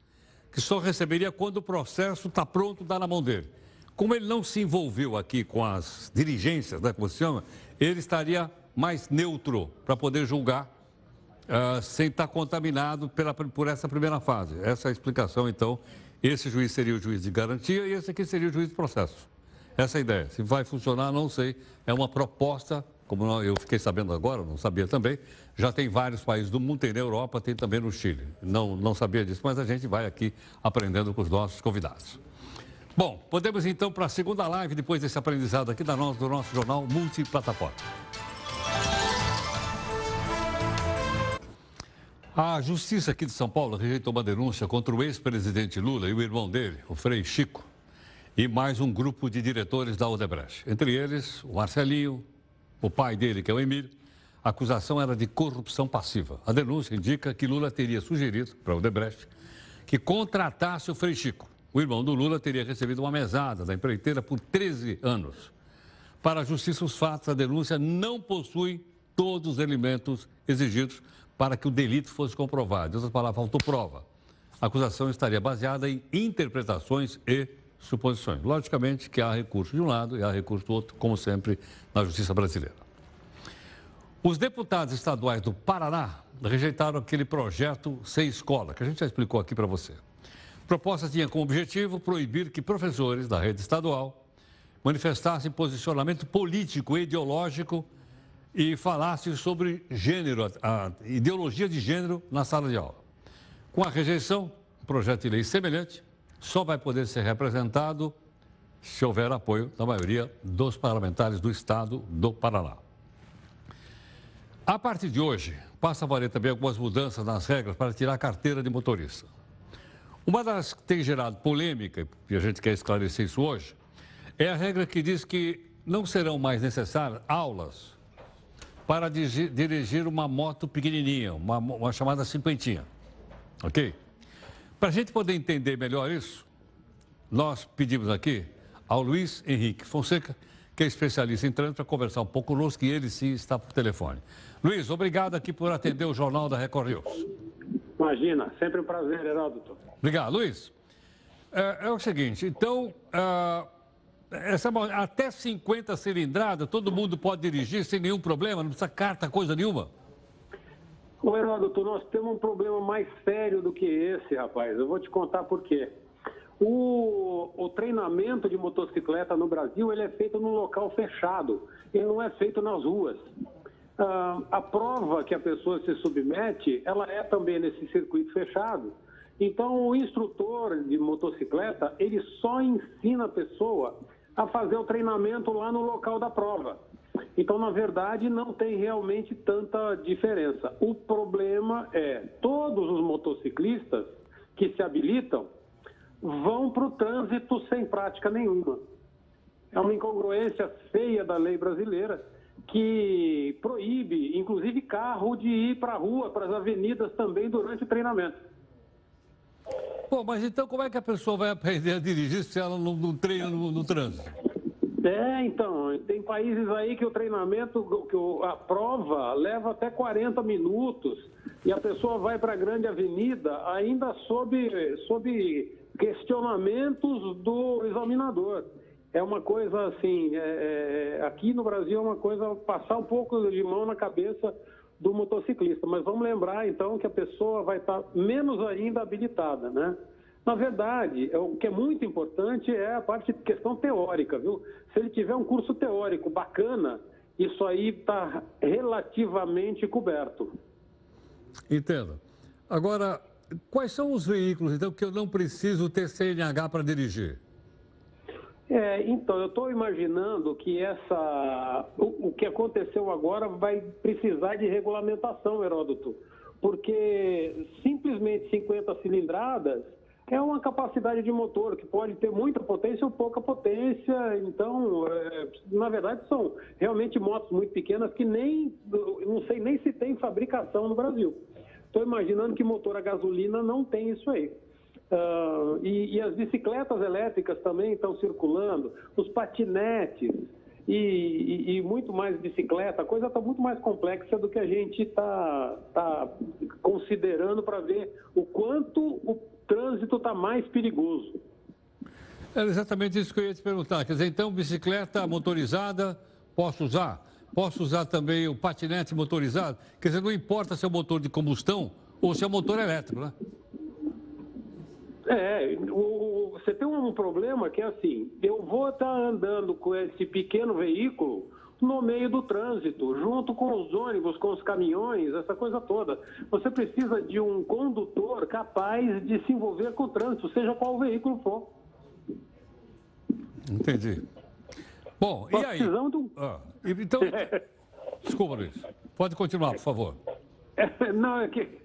que só receberia quando o processo está pronto, está na mão dele. Como ele não se envolveu aqui com as diligências, né, como se chama, ele estaria mais neutro para poder julgar uh, sem estar tá contaminado pela, por essa primeira fase. Essa é a explicação, então. Esse juiz seria o juiz de garantia e esse aqui seria o juiz de processo. Essa é a ideia. Se vai funcionar, não sei. É uma proposta, como eu fiquei sabendo agora, não sabia também. Já tem vários países do mundo, tem na Europa, tem também no Chile. Não, não sabia disso, mas a gente vai aqui aprendendo com os nossos convidados. Bom, podemos então para a segunda live, depois desse aprendizado aqui da nossa, do nosso jornal Multiplataforma. A Justiça aqui de São Paulo rejeitou uma denúncia contra o ex-presidente Lula e o irmão dele, o Frei Chico, e mais um grupo de diretores da Odebrecht. Entre eles, o Marcelinho, o pai dele, que é o Emílio. A acusação era de corrupção passiva. A denúncia indica que Lula teria sugerido para o Odebrecht que contratasse o Frei Chico. O irmão do Lula teria recebido uma mesada da empreiteira por 13 anos. Para a Justiça, os fatos da denúncia não possuem todos os elementos exigidos para que o delito fosse comprovado. Em outras palavras, faltou prova. A acusação estaria baseada em interpretações e suposições. Logicamente que há recurso de um lado e há recurso do outro, como sempre na justiça brasileira. Os deputados estaduais do Paraná rejeitaram aquele projeto Sem Escola, que a gente já explicou aqui para você. A proposta tinha como objetivo proibir que professores da rede estadual manifestassem posicionamento político e ideológico e falassem sobre gênero, a ideologia de gênero na sala de aula. Com a rejeição, um projeto de lei semelhante só vai poder ser representado se houver apoio da maioria dos parlamentares do Estado do Paraná. A partir de hoje, passa a valer também algumas mudanças nas regras para tirar a carteira de motorista. Uma das que tem gerado polêmica, e a gente quer esclarecer isso hoje, é a regra que diz que não serão mais necessárias aulas para dirigir uma moto pequenininha, uma, uma chamada cinquentinha. Ok? Para a gente poder entender melhor isso, nós pedimos aqui ao Luiz Henrique Fonseca, que é especialista em trânsito, para conversar um pouco conosco, e ele sim está por telefone. Luiz, obrigado aqui por atender o Jornal da Record News. Imagina, sempre um prazer, Heródoto. Obrigado, Luiz. É, é o seguinte, então, uh, essa, até 50 cilindradas, todo mundo pode dirigir sem nenhum problema, não precisa carta, coisa nenhuma? Ô, Heródoto, nós temos um problema mais sério do que esse, rapaz. Eu vou te contar por quê. O, o, treinamento de motocicleta no Brasil ele é feito num local fechado, ele não é feito nas ruas. Ah, a prova que a pessoa se submete, ela é também nesse circuito fechado. Então, o instrutor de motocicleta, ele só ensina a pessoa a fazer o treinamento lá no local da prova. Então, na verdade, não tem realmente tanta diferença. O problema é todos os motociclistas que se habilitam vão para o trânsito sem prática nenhuma. É uma incongruência feia da lei brasileira que proíbe, inclusive, carro de ir para a rua, para as avenidas também durante o treinamento. Pô, mas então como é que a pessoa vai aprender a dirigir se ela não, não treina no, no trânsito? É, então, tem países aí que o treinamento, que a prova leva até 40 minutos e a pessoa vai para a grande avenida ainda sob, sob questionamentos do examinador. É uma coisa assim, é, é, aqui no Brasil é uma coisa passar um pouco de mão na cabeça do motociclista. Mas vamos lembrar então que a pessoa vai estar menos ainda habilitada, né? Na verdade, é o que é muito importante é a parte de questão teórica, viu? Se ele tiver um curso teórico bacana, isso aí está relativamente coberto. Entendo. Agora, Quais são os veículos, então, que eu não preciso ter CNH para dirigir? É, então, eu estou imaginando que essa, o, o, que aconteceu agora vai precisar de regulamentação, Heródoto, porque simplesmente 50 cilindradas é uma capacidade de motor que pode ter muita potência ou pouca potência. Então, é, na verdade, são realmente motos muito pequenas que nem, não sei nem se tem fabricação no Brasil. Estou imaginando que motor a gasolina não tem isso aí. Uh, e, e, as bicicletas elétricas também estão circulando, os patinetes e, e, e muito mais bicicleta. A coisa está muito mais complexa do que a gente está tá considerando para ver o quanto o trânsito está mais perigoso. É exatamente isso que eu ia te perguntar. Quer dizer, então, bicicleta motorizada, posso usar? Posso usar também o patinete motorizado? Quer dizer, não importa se é motor de combustão ou se é motor elétrico, né? É, o, você tem um problema que é assim, eu vou estar andando com esse pequeno veículo no meio do trânsito, junto com os ônibus, com os caminhões, essa coisa toda. Você precisa de um condutor capaz de se envolver com o trânsito, seja qual o veículo for. Entendi. Bom, e aí? Do... Ah, então, desculpa, Luiz. Pode continuar, por favor. Não, é que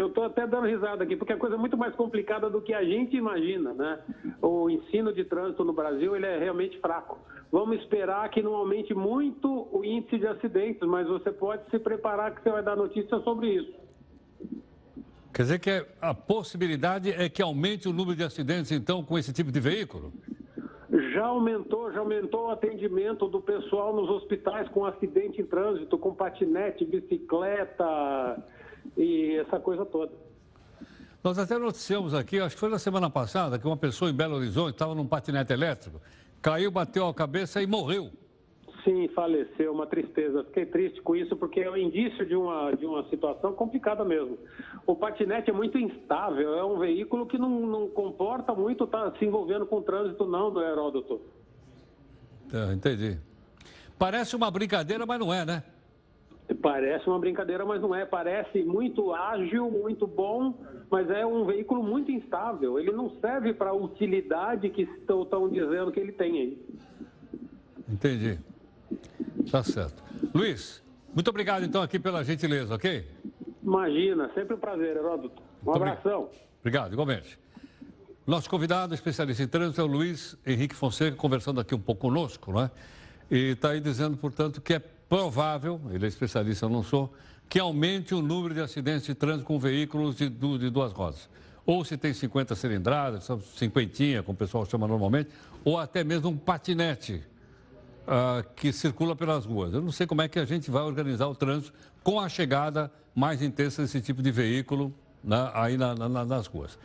eu estou até dando risada aqui, porque a coisa é muito mais complicada do que a gente imagina, né? O ensino de trânsito no Brasil, ele é realmente fraco. Vamos esperar que não aumente muito o índice de acidentes, mas você pode se preparar que você vai dar notícia sobre isso. Quer dizer que a possibilidade é que aumente o número de acidentes, então, com esse tipo de veículo? Já aumentou, já aumentou o atendimento do pessoal nos hospitais com acidente em trânsito, com patinete, bicicleta e essa coisa toda. Nós até noticiamos aqui, acho que foi na semana passada, que uma pessoa em Belo Horizonte estava num patinete elétrico, caiu, bateu a cabeça e morreu. Sim, faleceu, uma tristeza. Fiquei triste com isso porque é um indício de uma, de uma situação complicada mesmo. O patinete é muito instável, é um veículo que não, não comporta muito estar tá se envolvendo com o trânsito, não, do Heródoto. É, entendi. Parece uma brincadeira, mas não é, né? Parece uma brincadeira, mas não é. Parece muito ágil, muito bom, mas é um veículo muito instável. Ele não serve para a utilidade que estão, dizendo que ele tem aí. Entendi. Tá certo. Luiz, Muito obrigado, então, aqui pela gentileza, ok? Imagina, sempre um prazer, Heródoto. Um abração. Obrigado, igualmente. Nosso convidado, especialista em trânsito, é o Luiz Henrique Fonseca, conversando aqui um pouco conosco, não é? E está aí dizendo, portanto, que é provável, ele é especialista, eu não sou, que aumente o número de acidentes de trânsito com veículos de, de duas rodas. Ou se tem 50 cilindradas, cinquentinha, como o pessoal chama normalmente, ou até mesmo um patinete uh, que circula pelas ruas. Eu não sei como é que a gente vai organizar o trânsito com a chegada mais intensa desse tipo de veículo né, aí na, na, nas ruas.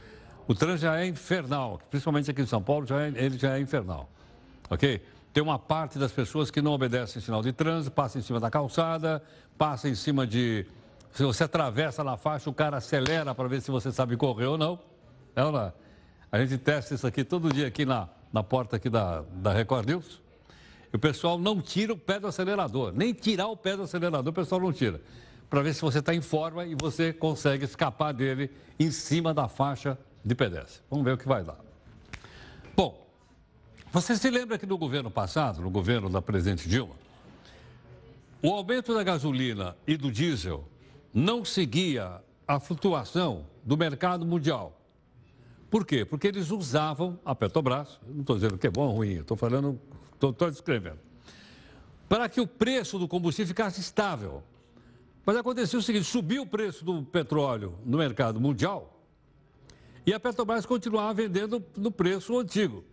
O trânsito já é infernal, principalmente aqui em São Paulo, já é, ele já é infernal. Ok? Tem uma parte das pessoas que não obedecem sinal de trânsito, passa em cima da calçada, passa em cima de. Se você atravessa na faixa, o cara acelera para ver se você sabe correr ou não. É ou não? É? A gente testa isso aqui todo dia aqui na, na porta aqui da, da Record News. E o pessoal não tira o pé do acelerador. Nem tirar o pé do acelerador o pessoal não tira. Para ver se você está em forma e você consegue escapar dele em cima da faixa de pedestre. Vamos ver o que vai dar. Bom, você se lembra que no governo passado, no governo da presidente Dilma, o aumento da gasolina e do diesel não seguia a flutuação do mercado mundial. Por quê? Porque eles usavam a Petrobras, não estou dizendo que é bom ou ruim, estou falando, estou descrevendo, para que o preço do combustível ficasse estável. Mas aconteceu o seguinte: subiu o preço do petróleo no mercado mundial e a Petrobras continuava vendendo no preço antigo.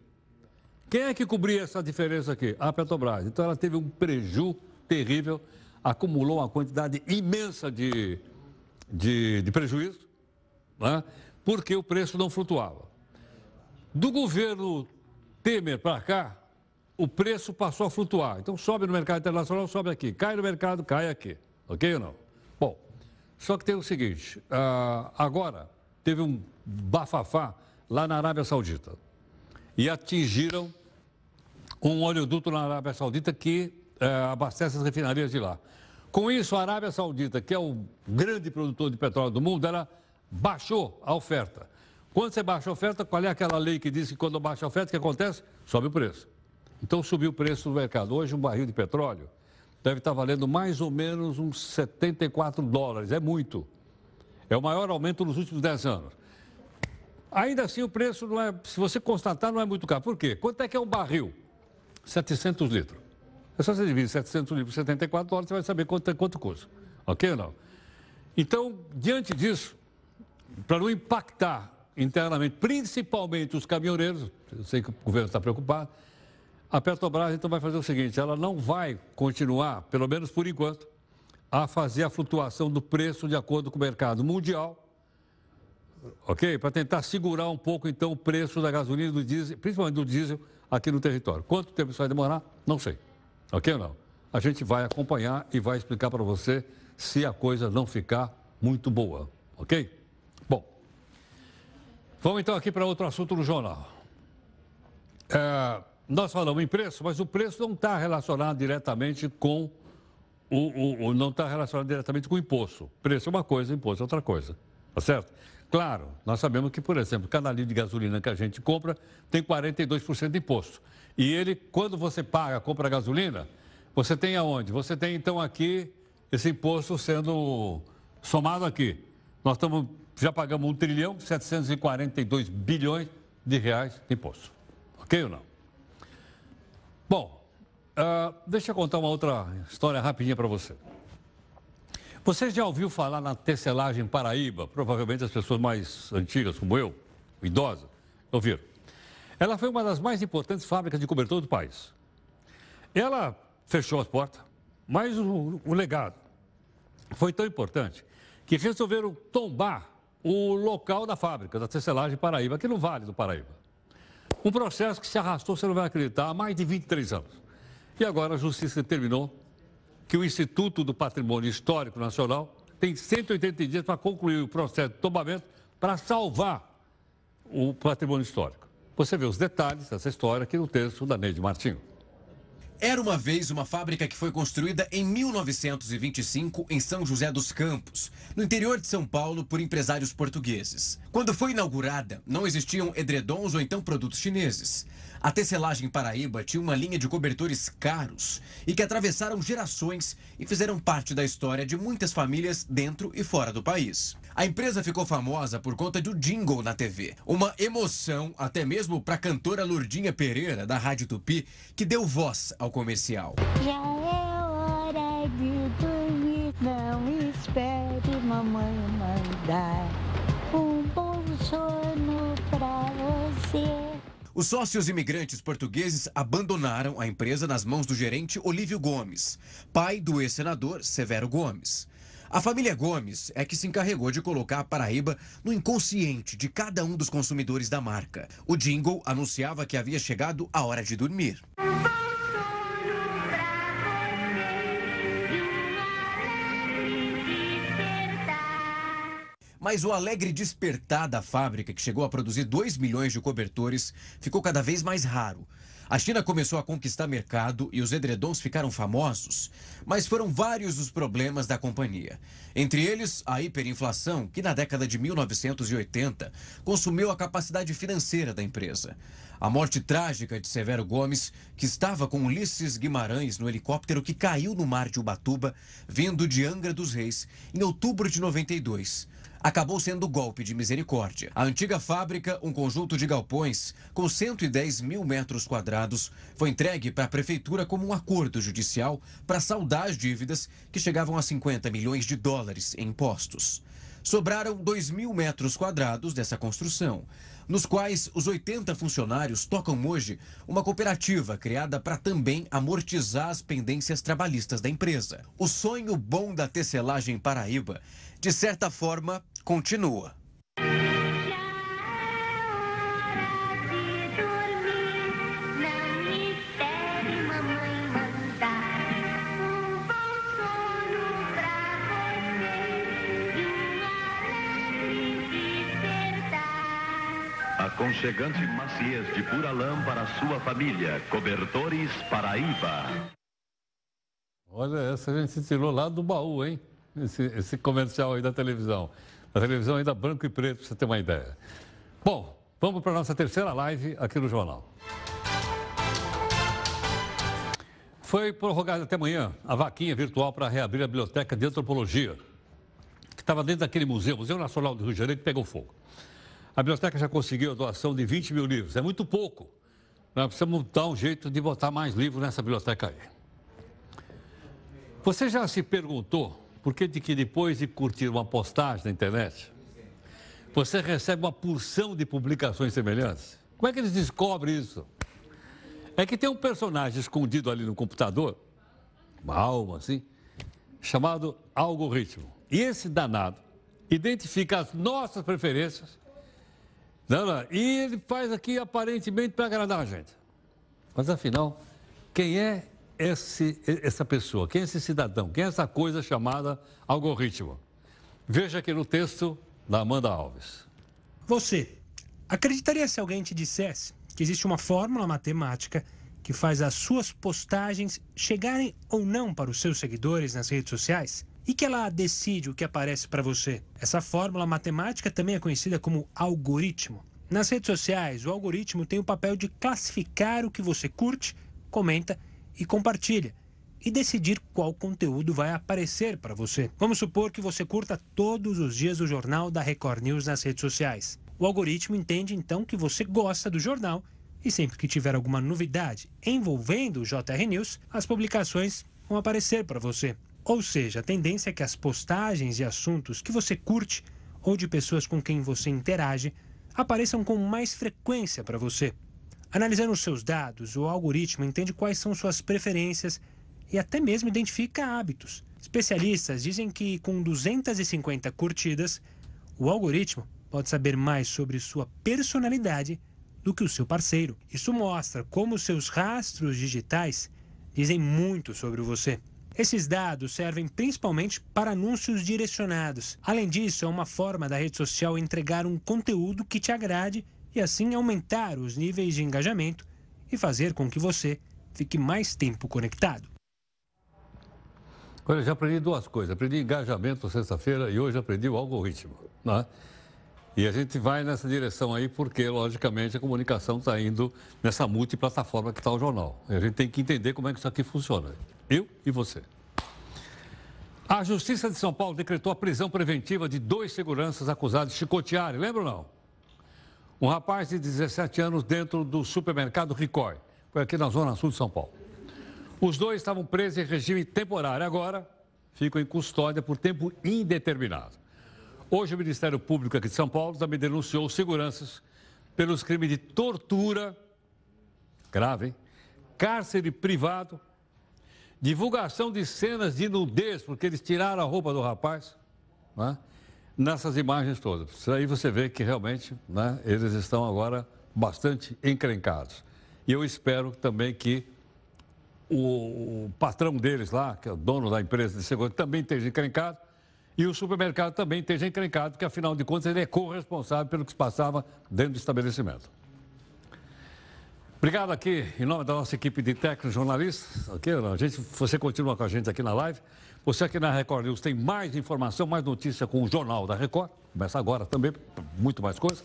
Quem é que cobria essa diferença aqui? A Petrobras. Então ela teve um prejuízo terrível, acumulou uma quantidade imensa de, de, de prejuízo, né? porque o preço não flutuava. Do governo Temer para cá, o preço passou a flutuar. Então sobe no mercado internacional, sobe aqui. Cai no mercado, cai aqui. Ok ou não? Bom, só que tem o seguinte: uh, agora teve um bafafá lá na Arábia Saudita. E atingiram um oleoduto na Arábia Saudita que uh, abastece as refinarias de lá. Com isso, a Arábia Saudita, que é o grande produtor de petróleo do mundo, ela baixou a oferta. Quando você baixa a oferta, qual é aquela lei que diz que quando baixa a oferta, o que acontece? Sobe o preço. Então subiu o preço do mercado. Hoje, um barril de petróleo deve estar valendo mais ou menos uns 74 dólares. É muito. É o maior aumento nos últimos 10 anos. Ainda assim, o preço, não é, se você constatar, não é muito caro. Por quê? Quanto é que é um barril? 700 litros. É só você dividir 700 litros por 74 dólares, você vai saber quanto, quanto custa. Ok ou não? Então, diante disso, para não impactar internamente, principalmente os caminhoneiros, eu sei que o governo está preocupado, a Petrobras então vai fazer o seguinte: ela não vai continuar, pelo menos por enquanto, a fazer a flutuação do preço de acordo com o mercado mundial, ok? Para tentar segurar um pouco então o preço da gasolina do diesel, principalmente do diesel, aqui no território. Quanto tempo isso vai demorar? Não sei. Ok ou não? A gente vai acompanhar e vai explicar para você se a coisa não ficar muito boa, ok? Bom, vamos então aqui para outro assunto no jornal. É, nós falamos em preço, mas o preço não está relacionado diretamente com o, o, o não está relacionado diretamente com o imposto. Preço é uma coisa, imposto é outra coisa. Tá certo? Claro, nós sabemos que, por exemplo, cada litro de gasolina que a gente compra tem 42% de imposto. E ele, quando você paga, compra gasolina, você tem aonde? Você tem então aqui esse imposto sendo somado aqui. Nós estamos, já pagamos 1 trilhão 742 bilhões de reais de imposto. Ok ou não? Bom, uh, deixa eu contar uma outra história rapidinha para você. Você já ouviu falar na tecelagem Paraíba? Provavelmente as pessoas mais antigas, como eu, idosas, ouviram. Ela foi uma das mais importantes fábricas de cobertor do país. Ela fechou as portas, mas o, o legado foi tão importante que resolveram tombar o local da fábrica, da tecelagem Paraíba, aqui no Vale do Paraíba. Um processo que se arrastou, você não vai acreditar, há mais de 23 anos. E agora a justiça determinou que o Instituto do Patrimônio Histórico Nacional tem 180 dias para concluir o processo de tombamento para salvar o patrimônio histórico. Você vê os detalhes dessa história aqui no texto da Neide Martinho. Era uma vez uma fábrica que foi construída em 1925 em São José dos Campos, no interior de São Paulo, por empresários portugueses. Quando foi inaugurada, não existiam edredons ou então produtos chineses. A tecelagem Paraíba tinha uma linha de cobertores caros e que atravessaram gerações e fizeram parte da história de muitas famílias dentro e fora do país. A empresa ficou famosa por conta do jingle na TV, uma emoção até mesmo para a cantora Lourdinha Pereira, da Rádio Tupi, que deu voz ao comercial. Já é hora de dormir, não espere Os sócios imigrantes portugueses abandonaram a empresa nas mãos do gerente Olívio Gomes, pai do ex-senador Severo Gomes. A família Gomes é que se encarregou de colocar a Paraíba no inconsciente de cada um dos consumidores da marca. O jingle anunciava que havia chegado a hora de dormir. Mas o alegre despertar da fábrica, que chegou a produzir 2 milhões de cobertores, ficou cada vez mais raro. A China começou a conquistar mercado e os edredons ficaram famosos, mas foram vários os problemas da companhia. Entre eles, a hiperinflação, que na década de 1980 consumiu a capacidade financeira da empresa. A morte trágica de Severo Gomes, que estava com Ulisses Guimarães no helicóptero que caiu no mar de Ubatuba, vindo de Angra dos Reis, em outubro de 92 acabou sendo golpe de misericórdia. A antiga fábrica, um conjunto de galpões com 110 mil metros quadrados, foi entregue para a prefeitura como um acordo judicial para saldar as dívidas que chegavam a 50 milhões de dólares em impostos. Sobraram 2 mil metros quadrados dessa construção, nos quais os 80 funcionários tocam hoje uma cooperativa criada para também amortizar as pendências trabalhistas da empresa. O sonho bom da tecelagem Paraíba de certa forma, continua. Aconchegante maciez de pura lã para sua família. Cobertores Paraíba. Olha, essa a gente tirou lá do baú, hein? esse, esse comercial aí da televisão. A televisão ainda branco e preto, para você ter uma ideia. Bom, vamos para a nossa terceira live aqui no Jornal. Foi prorrogada até amanhã a vaquinha virtual para reabrir a biblioteca de antropologia, que estava dentro daquele museu, Museu Nacional do Rio de Janeiro, que pegou fogo. A biblioteca já conseguiu a doação de 20 mil livros, é muito pouco. Nós precisamos dar um jeito de botar mais livros nessa biblioteca aí. Você já se perguntou por que de que depois de curtir uma postagem na internet, você recebe uma porção de publicações semelhantes? Como é que eles descobrem isso? É que tem um personagem escondido ali no computador, uma alma assim, chamado algoritmo. E esse danado identifica as nossas preferências não, não, e ele faz aqui aparentemente para agradar a gente. Mas afinal, quem é esse, essa pessoa, quem é esse cidadão, quem é essa coisa chamada algoritmo. Veja aqui no texto da Amanda Alves. Você acreditaria se alguém te dissesse que existe uma fórmula matemática que faz as suas postagens chegarem ou não para os seus seguidores nas redes sociais? E que ela decide o que aparece para você? Essa fórmula matemática também é conhecida como algoritmo. Nas redes sociais, o algoritmo tem o papel de classificar o que você curte, comenta e compartilha e decidir qual conteúdo vai aparecer para você. Vamos supor que você curta todos os dias o jornal da Record News nas redes sociais. O algoritmo entende então que você gosta do jornal e sempre que tiver alguma novidade envolvendo o JR News, as publicações vão aparecer para você. Ou seja, a tendência é que as postagens e assuntos que você curte ou de pessoas com quem você interage apareçam com mais frequência para você. Analisando os seus dados, o algoritmo entende quais são suas preferências e até mesmo identifica hábitos. Especialistas dizem que com 250 curtidas, o algoritmo pode saber mais sobre sua personalidade do que o seu parceiro. Isso mostra como seus rastros digitais dizem muito sobre você. Esses dados servem principalmente para anúncios direcionados. Além disso, é uma forma da rede social entregar um conteúdo que te agrade e assim aumentar os níveis de engajamento e fazer com que você fique mais tempo conectado. Olha, já aprendi duas coisas. Aprendi engajamento sexta-feira e hoje aprendi o algoritmo. Né? E a gente vai nessa direção aí porque, logicamente, a comunicação está indo nessa multiplataforma que está o jornal. E a gente tem que entender como é que isso aqui funciona. Eu e você. A Justiça de São Paulo decretou a prisão preventiva de dois seguranças acusados de chicotearem, lembra ou não? Um rapaz de 17 anos dentro do supermercado Ricói. Foi aqui na Zona Sul de São Paulo. Os dois estavam presos em regime temporário. Agora ficam em custódia por tempo indeterminado. Hoje, o Ministério Público aqui de São Paulo também denunciou seguranças pelos crimes de tortura, grave, hein? cárcere privado, divulgação de cenas de nudez, porque eles tiraram a roupa do rapaz, né? Nessas imagens todas. Aí você vê que realmente né, eles estão agora bastante encrencados. E eu espero também que o, patrão deles lá, que é o dono da empresa de segurança, também esteja encrencado e o supermercado também esteja encrencado, porque afinal de contas ele é corresponsável pelo que se passava dentro do estabelecimento. Obrigado aqui, em nome da nossa equipe de técnicos jornalistas. Okay? A gente, você continua com a gente aqui na live. Você aqui na Record News tem mais informação, mais notícia com o Jornal da Record. Começa agora também, muito mais coisa.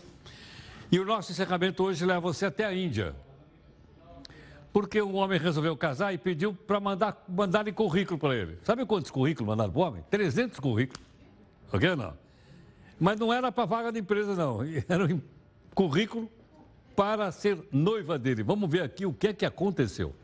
E o nosso encerramento hoje leva você até a Índia porque um homem resolveu casar e pediu para mandar mandarem currículo para ele. Sabe quantos currículos mandaram para o homem? 300 currículos. Ok não? Mas não era para vaga de empresa, não. Era um currículo para ser noiva dele. Vamos ver aqui o que é que aconteceu.